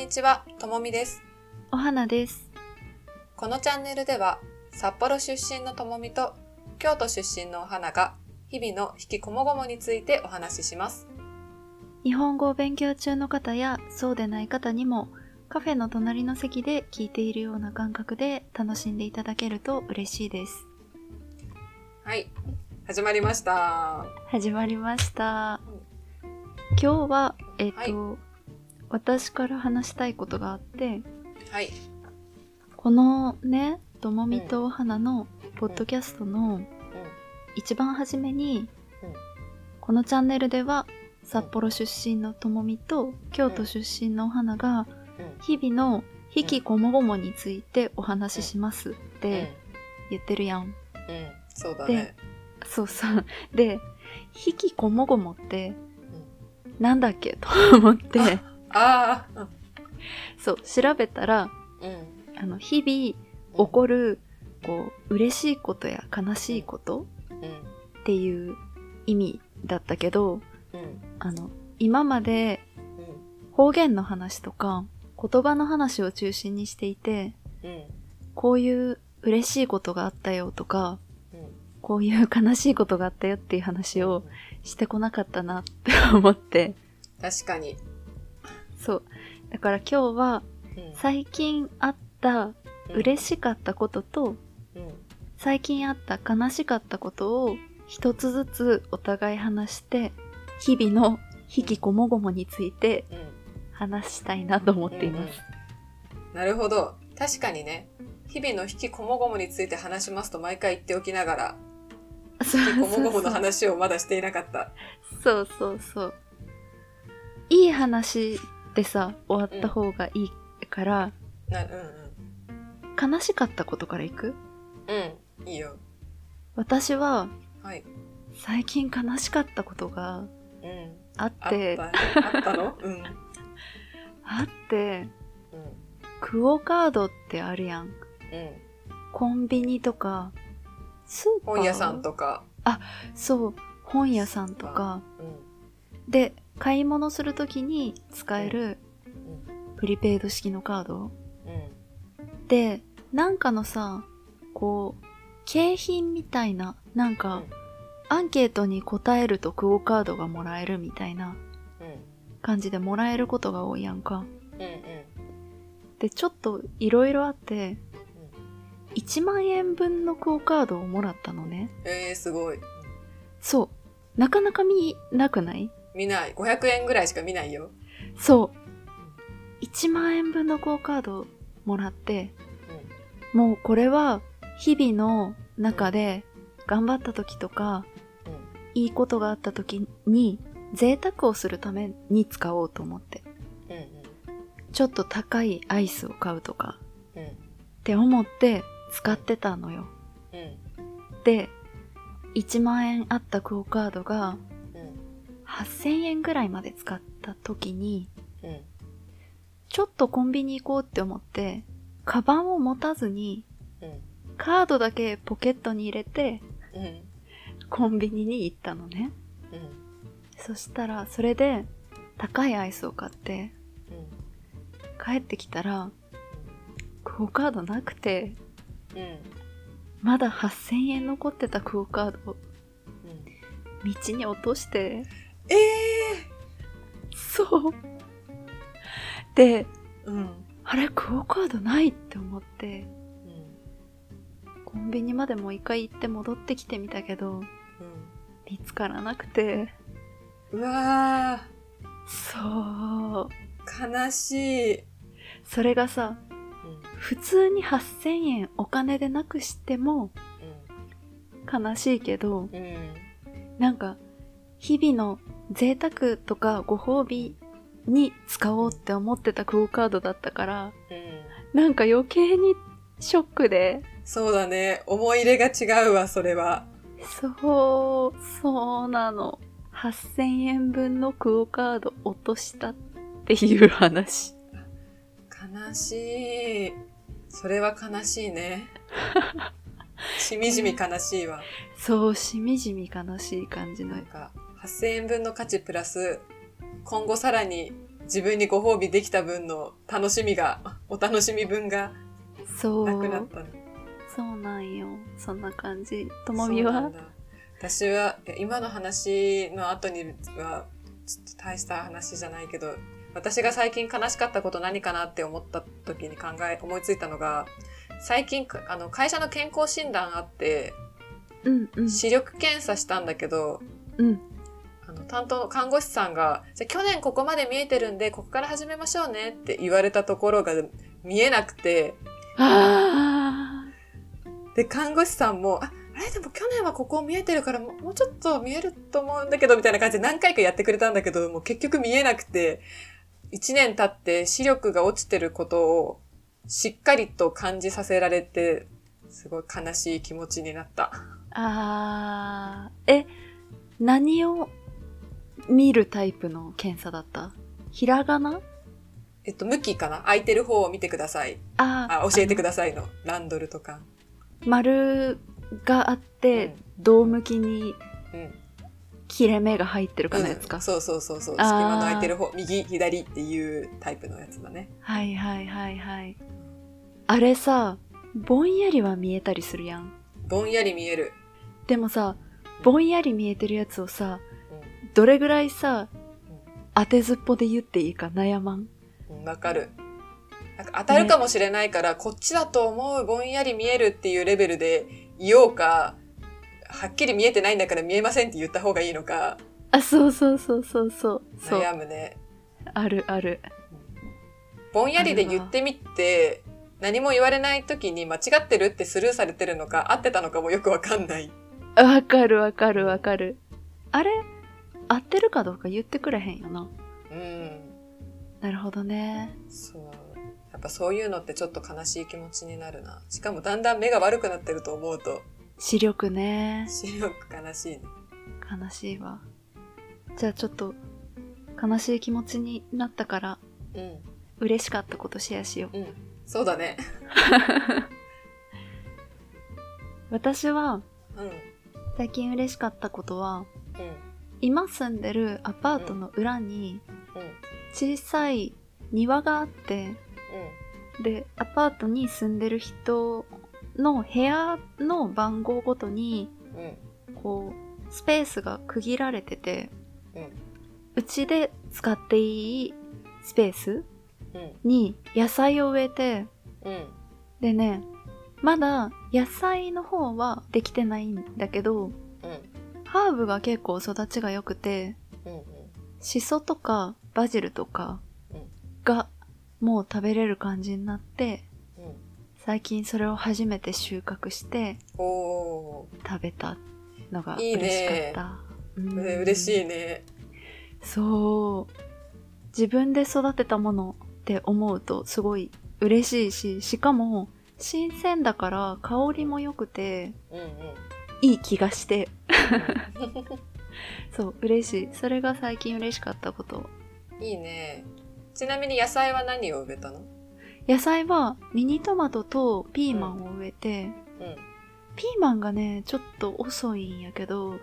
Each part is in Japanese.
にちは、ともみです。お花です。このチャンネルでは、札幌出身のともみと京都出身のお花が日々の引きこもごもについてお話しします。日本語を勉強中の方やそうでない方にもカフェの隣の席で聞いているような感覚で楽しんでいただけると嬉しいです。はい、始まりました。始まりました。今日は、えっ、と、はい私から話したいことがあって、はい、このね、ともみとお花のポッドキャストの一番初めに、うん。このチャンネルでは札幌出身のともみと京都出身のお花がうん、日々の引きこもごもについてお話ししますっうん、て言ってるやん。うん、そうだね。そうそう。で、引きこもごもってなんだっけ？と思って、ああ、そう、調べたら、うん、あの、日々起こる、こう、嬉しいことや悲しいことうん、っていう意味だったけど、うん、あの、今までうん、方言の話とか言葉の話を中心にしていて、うん、こういう嬉しいことがあったよとか、うん、こういう悲しいことがあったよっていう話をしてこなかったなって思って、確かに。そう。だから今日はうん、最近あった嬉しかったことと、うん、最近あった悲しかったことを一つずつお互い話して、日々の引きこもごもについてうん。話したいなと思っています。なるほど。確かにね、日々の引きこもごもについて話しますと毎回言っておきながら、そう引きこもごもの話をまだしていなかった。そうそうそう。いい話でさ、終わった方がいいから、な、うん悲しかったことからいく？うん。うん。いいよ。私ははい。最近悲しかったことがうん。あっあった、て、あったの？うん。うん。あって、クオカードってあるやん。うん。コンビニとか、スーパー？本屋さんとか。そう、本屋さんとか。うん。で、買い物するときに使えるうん。プリペイド式のカードうん。で、なんかのさ、こう、景品みたいな、なんか、アンケートに答えるとクオカードがもらえるみたいなうん。感じでもらえることが多いやんか。うん。うん。で、ちょっといろいろあって、1万円分のクオカードをもらったのね。えー、すごい。そう。なかなか見なくない？見ない。500円ぐらいしか見ないよ。そう。1万円分のクオカードをもらって、もうこれは日々の中で頑張った時とか、うん。いいことがあった時に贅沢をするために使おうと思って。うん。うん。ちょっと高いアイスを買うとかうん。って思って使ってたのよ。うん。で、1万円あったクオカードがうん。8000円ぐらいまで使った時に、うん。ちょっとコンビニ行こうって思って、カバンを持たずにうん。カードだけポケットに入れてうん。コンビニに行ったのね。うん。そしたらそれで高いアイスを買って帰ってきたらクオカードなくて。まだ8000円残ってたクオカードをうん。道に落としてえそうでー。うん。あれクオカードないって思ってうん。コンビニまでもう一回行って戻ってきてみたけどうん。見つからなくてうわそうー、悲しい。それがさうん。普通に8000円お金でなくしても悲しいけどうん。うん。なんか日々の贅沢とかご褒美に使おうって思ってたクオカードだったからうん。なんか余計にショックでそうだね。思い入れが違うわ、それは。そうそうなの8000円分のクオカード落としたっていう話悲しい。それは悲しいね。しみじみ悲しいわ。そうしみじみ悲しい感じのなんか、8000円分の価値プラス、今後さらに自分にご褒美できた分の楽しみが、お楽しみ分がそう。なくなったの。そうなんよ。そんな感じ。ともみは？私は今の話の後にはちょっと大した話じゃないけど私が最近悲しかったこと何かなって思った時に考え思いついたのが最近かあの会社の健康診断あってうんうん。視力検査したんだけどうん。担当の看護師さんが「じゃあ去年ここまで見えてるんでここから始めましょうね」って言われたところが見えなくてあで看護師さんも「ああれでも去年はここ見えてるからもうちょっと見えると思うんだけど」みたいな感じで何回かやってくれたんだけどもう結局見えなくて1年経って視力が落ちてることをしっかりと感じさせられてすごい悲しい気持ちになった。あ。あー。え、何を見るタイプの検査だった？ひらがな？えっと、向きかな？空いてる方を見てください。ああ、教えてくだださいの。ランドルとか。丸があって、胴向きにうん。切れ目が入ってるかのやつか？うんそうそうそうそう。あー隙間の空いてる方、右、左っていうタイプのやつだね。はいはいはいはい。あれさ、ぼんやりは見えたりするやん。ぼんやり見える。でもさ、ぼんやり見えてるやつをさ、うどれぐらいさ、当てずっぽで言っていいか悩まん？わかる。なんか当たるかもしれないから、こっちだと思う、ぼんやり見えるっていうレベルで言おうか、はっきり見えてないんだから見えませんって言った方がいいのか、あ、そうそうそうそうそう。そう。悩むね。あるある。ぼんやりで言ってみて、何も言われない時に間違ってるってスルーされてるのか、合ってたのかもよくわかんない。わかるわかるわかる。あれ？合ってるかどうか言ってくれへんよな。うん。なるほどね。そう。やっぱそういうのってちょっと悲しい気持ちになるな。しかもだんだん目が悪くなってると思うと、視力ね。視力悲しいね。悲しいわ。じゃあちょっと、悲しい気持ちになったから、うん。嬉しかったことシェアしよう。うん。そうだね。私は、うん。最近嬉しかったことは、うん。今住んでるアパートの裏に。小さい庭があって、で、アパートに住んでる人の部屋の番号ごとに、こう、スペースが区切られてて、うん。うちで使っていいスペース。に野菜を植えて、うん。でね、まだ野菜の方はできてないんだけど、うん。ハーブが結構育ちが良くて、うん。シソとかバジルとかうんがもう食べれる感じになって、うん。最近それを初めて収穫して。食べたのが嬉しかった。うんね嬉しいね。そう。自分で育てたものって思うとすごい嬉しいし、しかも新鮮だから香りも良くてうんうん。いい気がして、そう、嬉しい。それが最近嬉しかったこと。いいね。ちなみに野菜は何を植えたの？野菜はミニトマトとピーマンを植えて、うん。ピーマンがね、ちょっと遅いんやけど、うん。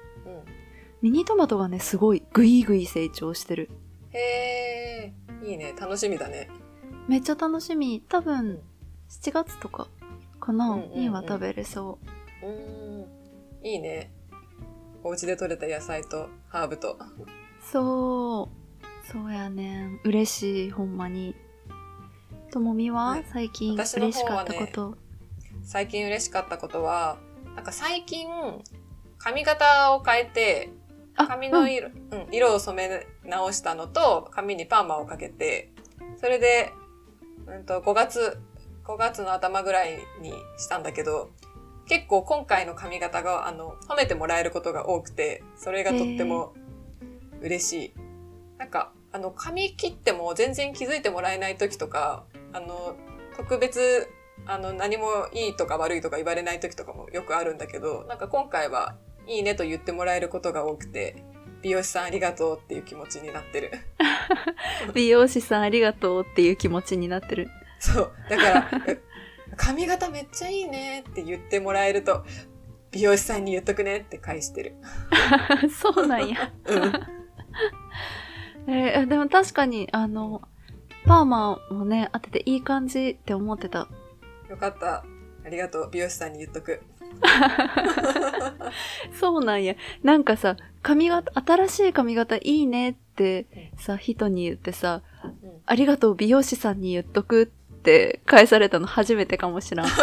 ミニトマトがね、すごいぐいぐい成長してる。へー。いいね。楽しみだね。めっちゃ楽しみ。多分、7月とかかな、うんうんうんには食べれそう。うーん。いいね。お家で採れた野菜とハーブと。そう。そうやねん。嬉しい、ほんまに。ともみは、はい最近嬉しかったこと。最近嬉しかったことは、なんか最近、髪型を変えて、あ髪の色、うん、色を染め直したのと、髪にパーマをかけて、それで、うんと、5月、5月の頭ぐらいにしたんだけど、結構今回の髪型が、あの、褒めてもらえることが多くて、それがとっても嬉しい。なんか、あの、髪切っても全然気づいてもらえない時とか、あの、特別、あの、何もいいとか悪いとか言われない時とかもよくあるんだけど、なんか今回はいいねと言ってもらえることが多くて、美容師さんありがとうっていう気持ちになってる。美容師さんありがとうっていう気持ちになってる。そう。だから、え 髪型めっちゃいいねって言ってもらえると、美容師さんに言っとくねって返してる。そうなんや。うん。えーでも確かに、あの、パーマもね、当てていい感じって思ってた。よかった。ありがとう。美容師さんに言っとく。そうなんや。なんかさ、髪型、新しい髪型いいねってさ、人に言ってさ、うんありがとう美容師さんに言っとくって返されたの初めてかもしらん。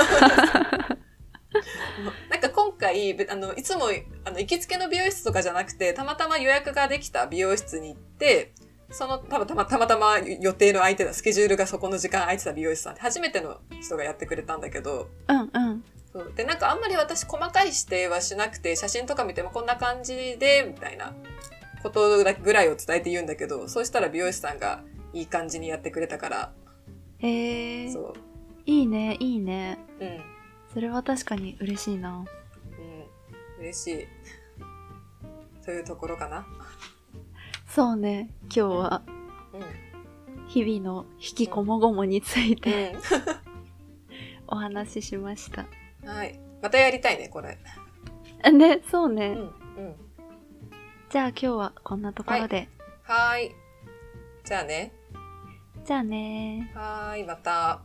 なんか今回、べあの、いつも、あの、行きつけの美容室とかじゃなくて、たまたま予約ができた美容室に行って、その、たまたま、たまたま予定の空いてた、スケジュールがそこの時間空いてた美容師さん、初めての人がやってくれたんだけど、うんうん。そうで、なんかあんまり私細かい指定はしなくて、写真とか見てもこんな感じで、みたいなことだぐらいを伝えて言うんだけど、そうしたら美容師さんがいい感じにやってくれたから、へえそう。いいね、いいね。うん。それは確かに嬉しいな。うん。嬉しい。というところかな。そうね、今日はうん。日々の引きこもごもについてう お話ししました。ん。はい。またやりたいね、これ。あね、そうね。うん。うん。じゃあ今日はこんなところで。はーい。じゃあね。じゃあねはーい、また。